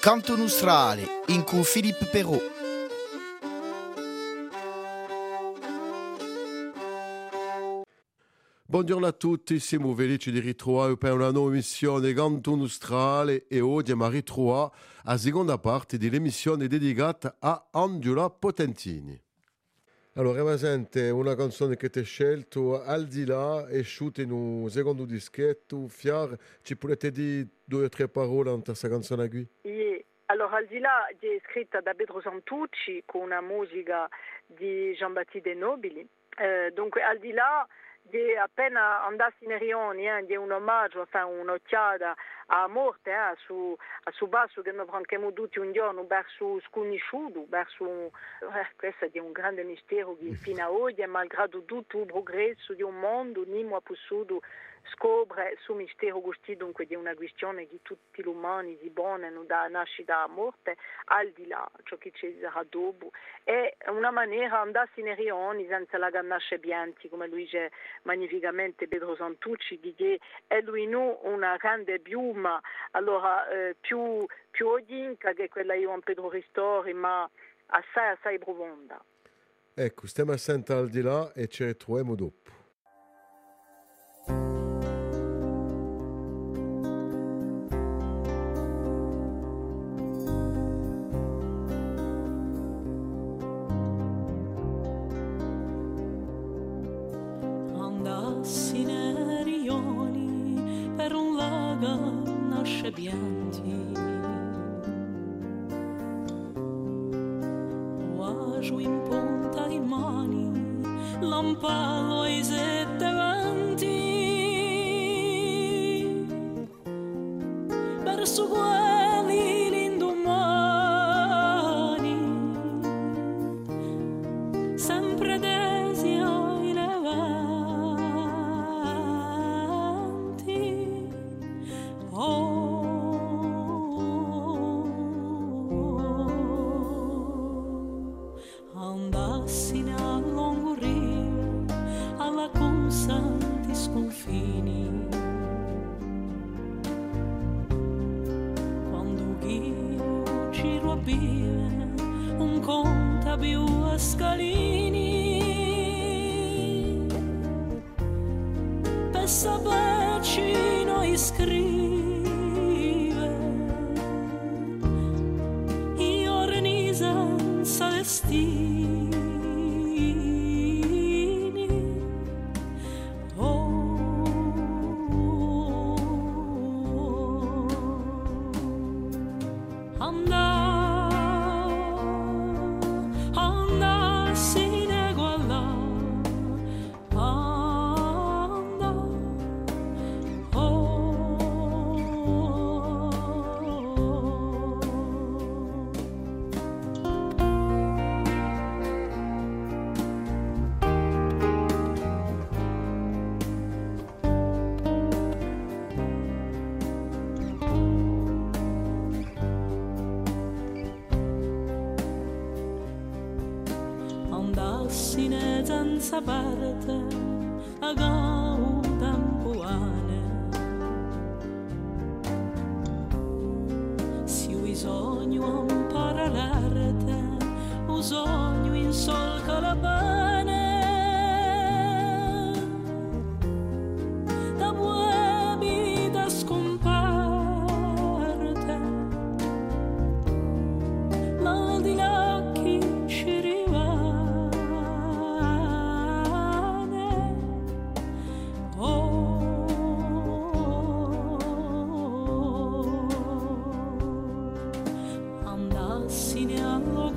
Canto Nostrale, in cui Filippo Perrault. Buongiorno a tutti, siamo felici di ritrovare per una nuova emissione Canto Nostrale e oggi abbiamo ritrovato la seconda parte dell'emissione dedicata a Angela Potentini. Allora, presente una canzone che ti ho scelto, Al di là, è uscita in un secondo dischetto, Fiar, ci potete dire due o tre parole in questa canzone qui? Yeah. Allora, al di là è scritta da Pedro Santucci con una musica di Jean-Baptiste Nobili. Eh, dunque, al di là di appena andassi in Rioni, eh, di un omaggio, enfin, un'occhiata a morte, eh, su, a su basso che noi prendiamo tutti un giorno verso sconosciuto, verso eh, questo è un grande mistero che fino ad oggi, malgrado tutto il progresso di un mondo, non ha potuto scoprire su mistero questo dunque di una questione che tutti gli umani si pongono da nascita a morte, al di là ciò che ci sarà dopo. È una maniera andarsi nei rioni senza la gannasce bianchi, come lui dice magnificamente Pedro Santucci, di che è lui no una grande piuma, allora eh, più, più odinca che quella di Juan Pedro Ristori, ma assai assai profonda. Ecco, stiamo a sentire al di là e ci ritroviamo dopo. In punta di mani, lampalo ai sette. Alla consanti sconfini. Quando io giro a bere, un conta più a I'm not.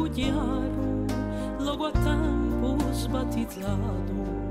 A logo chiaro logo a tempo sbattizzato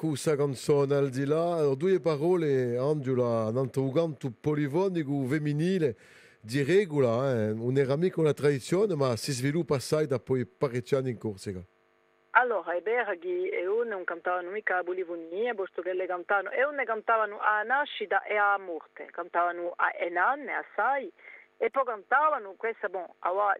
Ecco questa canzone al di là, due parole, Angela, nanto uganto polifonico femminile, di regola, eh, non era mica una tradizione, ma si sviluppa assai da poi parecchi anni in Corsica. Allora, i Berghi e un non cantavano mica a Bolivonia, posto che le cantavano, e un ne cantavano a nascita e a morte, cantavano a Enanne, assai, e poi cantavano, questa bon,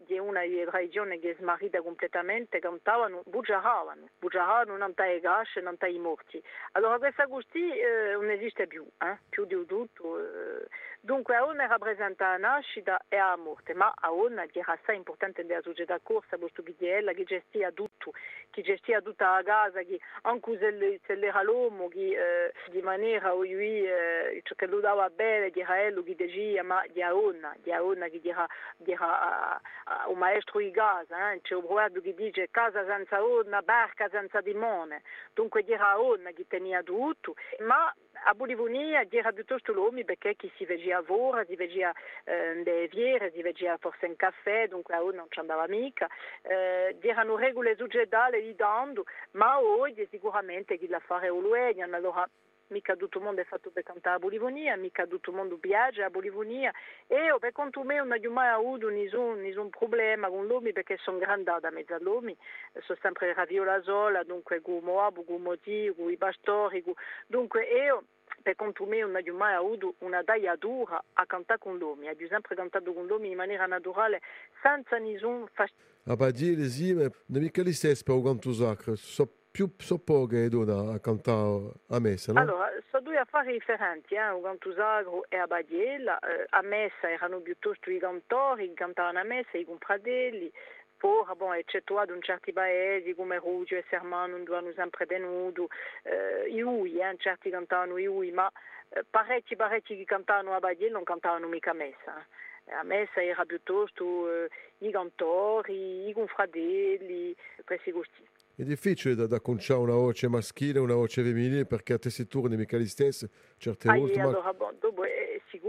di una tradizione che è smarrita completamente, cantavano, bugiaravano, bugiaravano non tai gasce, non tai morti. Allora questa gusti eh, non esiste più, eh? più di tutto. Eh. Dunque a una rappresenta la nascita e la morte, ma a una che era assai importante nella società corsa, questo che è che gestia tutto, che gestia tutta la casa, che anche se l'era l'uomo, che eh, di maniera o lui, eh, che lo dava bene, che era ello che diceva, ma di a una, di a una che era, era un maestro di casa, eh? c'è un proverbio che dice casa senza una, barca senza dimone, dunque era una che tenia tutto, ma a Bolivonia era piuttosto l'uomo perché chi si vedeva a Vora, si vedeva eh, le viere, si vedeva forse in caffè, dunque a non ci andava mica. Eh, erano regole succedali di dando, ma oggi sicuramente chi la fare o è, allora mica tutto il mondo è fatto per cantare a Bolivonia, mica tutto il mondo viaggia a Bolivonia e per conto me non ho mai avuto nessun, nessun problema con l'uomo perché sono grande da mezzo all'uomo, sono sempre raviola sola, dunque con Moab, con Moti, con i pastori, dunque io per conto me non ho mai avuto una daia dura a cantare con l'uomo, ho sempre cantato con l'uomo in maniera naturale senza nessun fastidio. A Badile, sì, ma non mica gli stessi per un canto sacro, so più so poche dona a cantare a messa, no? Allora, sono due affari differenti, eh? un cantusagro e a Badiella. Eh, a messa erano piuttosto i cantori che cantavano a messa, i compradelli, poi, bon, eccettuato in certi paesi come Ruggio e Sermano non hanno sempre tenuto, eh, i ui, eh, certi cantavano i ui, ma eh, parecchi, parecchi che cantavano a Badiella non cantavano mica a messa. Eh. A messa era piuttosto eh, i cantori, i confradelli, questi gusti. È difficile da, da conciare una voce maschile e una voce femminile perché a tessitura non è mica le stesse certe ah, volte. Ma... Bon, dopo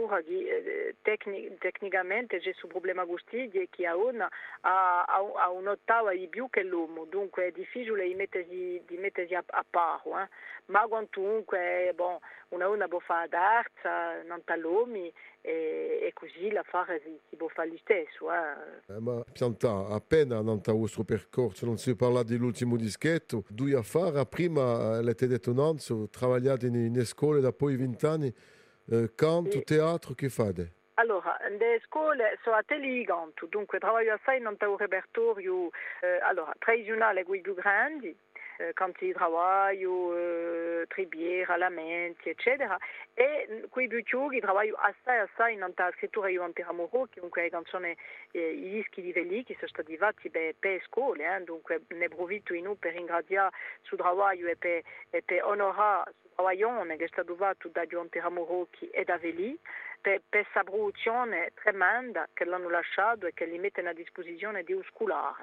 è sicuro che eh, tecnic- tecnicamente questo problema gustidio che a una ha, ha, un'ottava di più che l'uomo, dunque è difficile di mettersi, di mettersi a, a paro, eh? ma quantunque bon, una una può fare d'arza, non l'uomo e, e, così l'affare si, si può fare lo stesso. Eh. Eh, ma pianta, appena nel vostro percorso non si parla dell'ultimo dischetto, due affari, prima l'avete detto Nanzo, lavorate in, in scuole da poi vent'anni, eh, canto, sì. teatro, che fate? Allora, le scuole sono a Teliganto, dunque lavoro assai nel repertorio eh, allora, tradizionale con i più grandi, di lavoro, eh, tribiera, lamenti, eccetera. E quei piccoli lavoro assai assai nella scrittura io antiramoro, che comunque canzoni, eh, i dischi di Veli che sono stati fatti per, per scuole, in sul lavoro e per, e per onorare il lavoro che tremenda li a.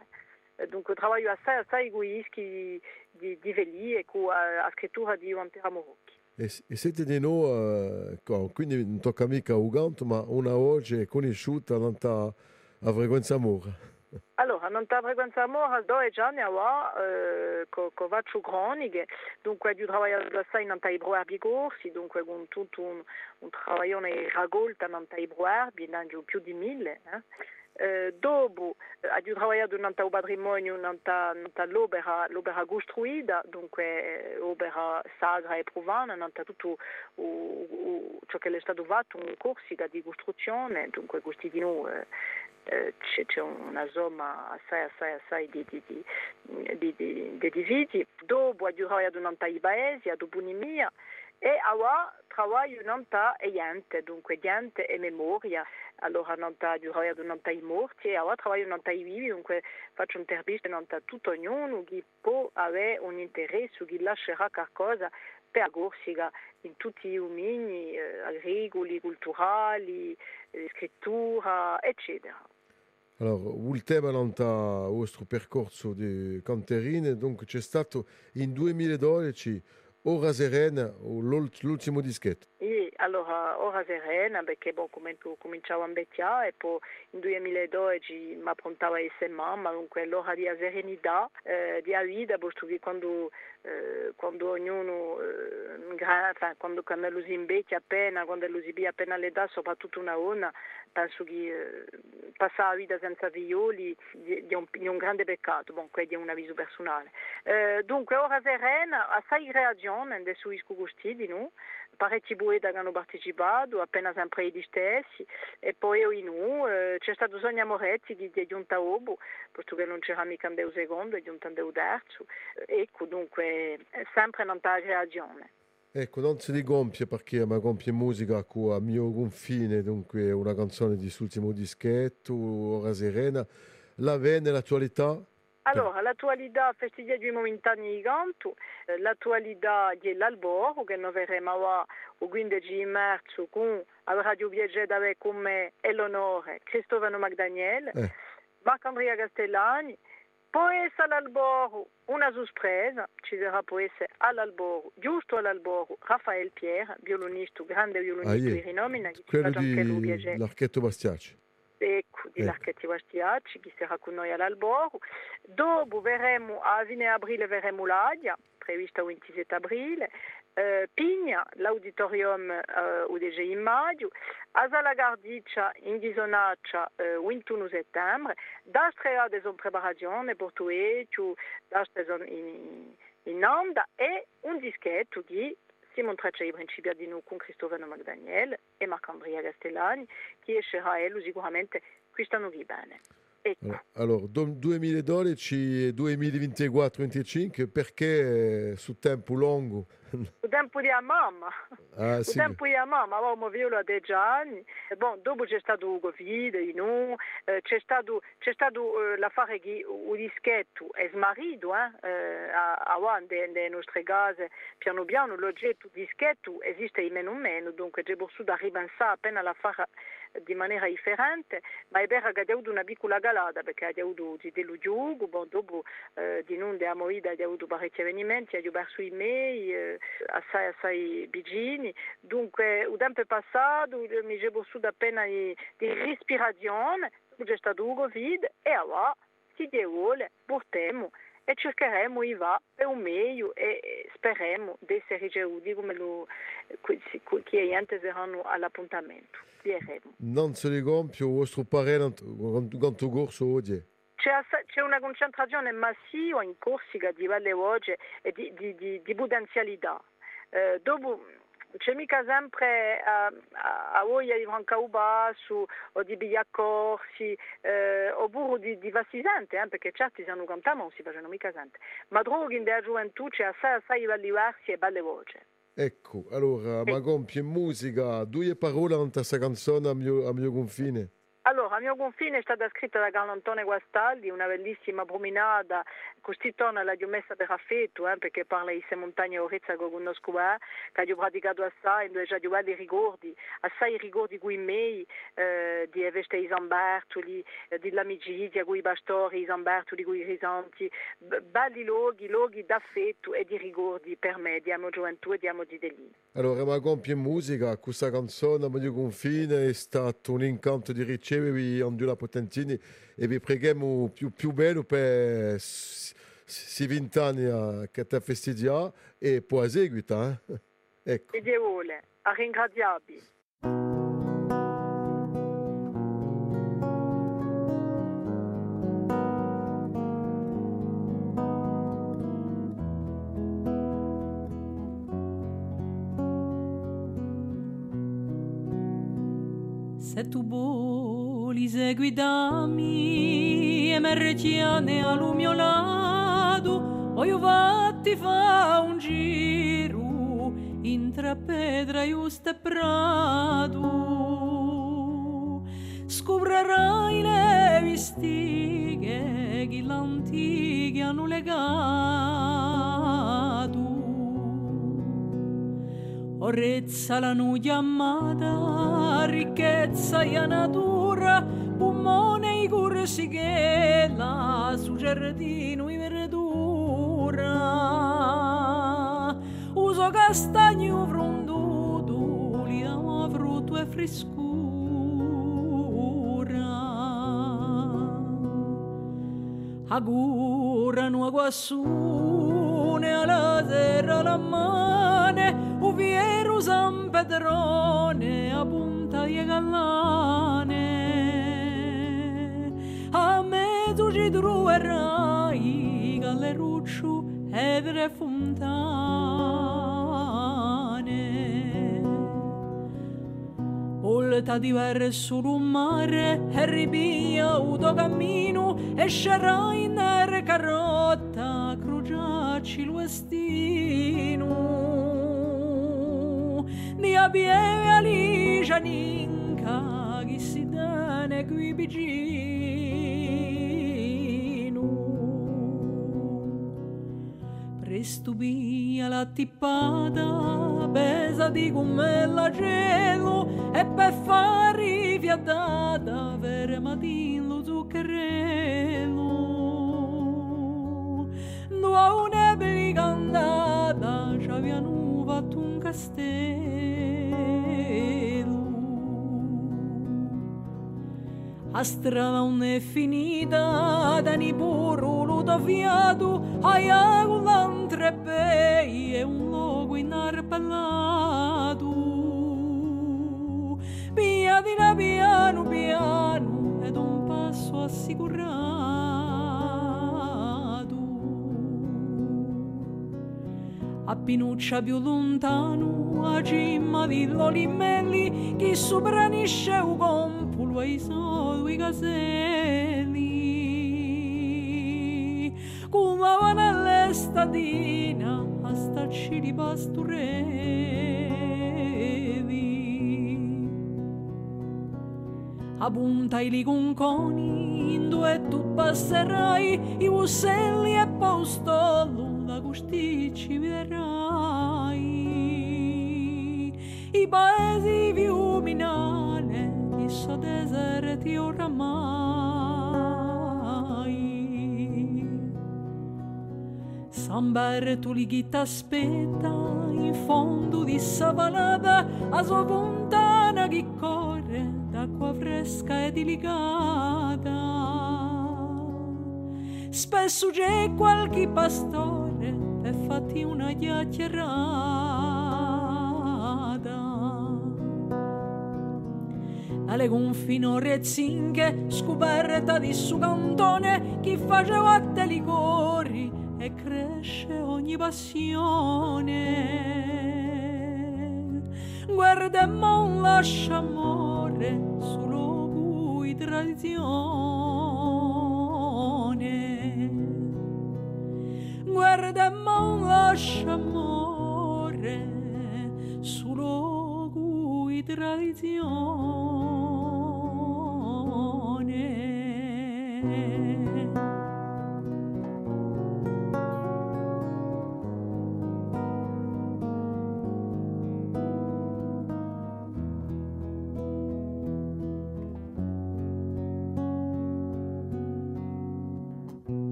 Dunque lavoro assai, assai egoisti di, di, di Veli e con la scrittura di Juan Morocchi. E, e siete di noi, uh, quindi non tocca mica Uganto, ma una conosciuta a frequenza Mora. Allora, non ta frequenza Mora, due anni fa, eh, con co faccio croniche, dunque ho lavorato assai in i corsi, dunque con tutto un, un lavoro raccolta in Bruarbi, più di mille. Eh. Eh, dopo eh, ha lavorato in un patrimonio in l'opera, costruita, dunque opera sagra e provana, in tutto uh, uh, ciò che è stato fatto, un corso di costruzione, dunque questi di noi eh, c'è, c'è, una somma assai, assai, assai di, di, di, di, di, di dividi. Dopo ha lavorato in un paese, dopo Nimia, e ora lavoro non e niente, dunque niente e memoria. Allora non sta lavorato non i morti e ora lavoro non i vivi, dunque faccio un'intervista non tutto ognuno che può avere un interesse, che lascerà qualcosa per Corsica in tutti i domini eh, agricoli, culturali, eh, scrittura, eccetera. Allora, il tema nel vostro percorso di canterine, dunque c'è stato in 2012 Ora Serena, l'ultimo dischetto. Sì, allora ora serena perché boh, cominciavo a invecchiare e poi in 2012 mi approntava a essere mamma, dunque allora di serenità, eh, di vita, che quando, eh, quando ognuno, eh, quando, quando lo si invecchia appena, quando lo si via appena all'età, soprattutto una donna, penso che eh, passare la vita senza figlioli è un, un, grande peccato, bon, questo è un avviso personale. Eh, dunque ora serena, assai reazione adesso isco gusti di noi, parecchi bueti hanno partecipato, appena sempre gli stessi, e poi io in noi, eh, c'è stato Sonia Moretti che è giunta Obo, posto che non c'era mica un secondo, è giunta un terzo, ecco dunque è sempre una reazione. Ecco, non si rigompie perché mi compie musica con a mio confine, dunque una canzone di sull'ultimo dischetto, Ora Serena. La venne l'attualità? Allora, l'attualità festeggiati momentanei di canto, eh, l'attualità dell'Alboro, che noi verremo il 15 marzo con la Radio Viagetta con me e l'onore Cristofano Magdaniel, eh. Marc-Andrea Castellani, Può essere all'alboro una sorpresa, ci sarà può essere all'alboro, giusto all'alboro, Raffaele Pierre, violonista, grande violinista ah, di rinomina, che quello di l'Archetto Bastiaci. Ecco, di l'Archetto Bastiaci, che sarà con noi all'alboro. Dopo verremo, a fine aprile verremo l'Adia, prevista il 27 aprile, eh, Pigna, l'auditorium eh, UDG in maggio, a Sala Gardiccia in Ghisonaccia eh, 21 settembre, d'Astrea sono preparazione portuetu, d'Astrea in, in Nanda e un dischetto di Simon Traccia i principi di noi con Cristofano Magdaniel e Marc-Andrea Castellani, che escerà sicuramente quest'anno di bene. Ecco. Allora, 2012 e 2024-2025 perché su tempo lungo? Su tempo di mamma, ah, su sì. tempo di mamma, avevamo violato 10 anni, bon, dopo c'è stato il Covid, no? eh, c'è stato, c'è stato eh, l'affare che il dischetto è smarrito eh, a, a nelle nostre case, piano piano l'oggetto dischetto esiste in meno o meno, dunque c'è potuto ripensare appena l'affare di maniera differente, ma è vero che ha avuto una piccola galata perché ha avuto dello gioco, bon, dopo eh, di non abbiamo visto, ha avuto parecchi avvenimenti, ha perso i miei, eh, assai assai vicini, dunque il tempo è passato, mi è potuto appena di, di respirazione, c'è stato il Covid e ora, si vuole, portiamo e cercheremo di va per un meglio e speriamo di essere ricevuti come lo, chi saranno all'appuntamento. Diremo. Non se ne compie il vostro parere quanto corso oggi? C'è, una concentrazione massiva in Corsica di Valle Voce e di, di, di, di potenzialità. Eh, dopo c'è mica sempre a voglia di Francaubasso o di Bigliacorsi eh, oppure di, di Vassisante, eh, perché certi sanno cantare ma non si facciano mica sente. Ma che nella gioventù c'è assai assai vallivarsi e belle voci. Ecco, allora, ma compie musica, due parole in questa canzone a mio, a mio confine. Allora, a mio confine è stata scritta da Carlo Antonio Guastaldi, una bellissima promenada, torna la messa per affetto, eh, perché parla di queste montagne orezza che conosco, eh, che ho praticato assai, dove già ho dei ricordi, assai ricordi con miei, eh, di Eveste i Zambertoli, eh, dell'amicizia con i pastori, i Zambertoli con i risanti, belli luoghi, luoghi d'affetto e di ricordi per me, di amo gioventù e di amo di Delì. Allora, ma compie musica, questa canzone, a mio confine, è stato un incanto di ricevere vi Andula Potentini e vi preghiamo più, più bello per si vent'anni che ti festeggia e poi seguita. Eh? Ecco. E Dio vuole, a ringraziarvi. Se tu voli seguidami e merretiane lato poi vatti fa un giro intra pedra giusta prato scoprirai le vistighe che l'antiche hanno legato. Orezza la nuia amata, ricchezza e natura, pulmone i cursi che la su giardino i Uso castagno fronduto, li frescura agurano a guassune alla terra la mane uviero San Pedrone a punta e gallane. A mezzo ci troverai e tre fontane volta di verso un mare e ripia uto cammino e scerra in aria carotta cruciacci l'uestino di abieve alicia ninca chi si dane qui via la tippata pesa di come la cielo e per fare fiatata per matin lo zuccherello. Dua un'eblica andata abbiamo fatto un castello. A strada non è finita da ni puro da fiato ai e un logo inarpellato via di là piano piano ed un passo assicurato. A pinuccia più lontano a cima di l'olimelli chi sopranisce un compulo ai soli caselli la vanella stadina a stacci di pastorevi a punta i ligonconi in due tu passerai i uccelli e postolo da gusticci vedrai i paesi i so deserti oramai San Bertoli chi t'aspetta in fondo di savanata a sua fontana che corre d'acqua fresca e delicata. Spesso c'è qualche pastore per fatti una chiacchierata. Alle gonfinore zinghe scoperta di su cantone chi faceva te licori e cresce ogni passione. Guarda mon un lascia amore solo cui tradizione. Guarda mon un lascia amore solo cui tradizione.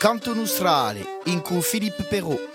Canto nostrale in Philippe Perrault.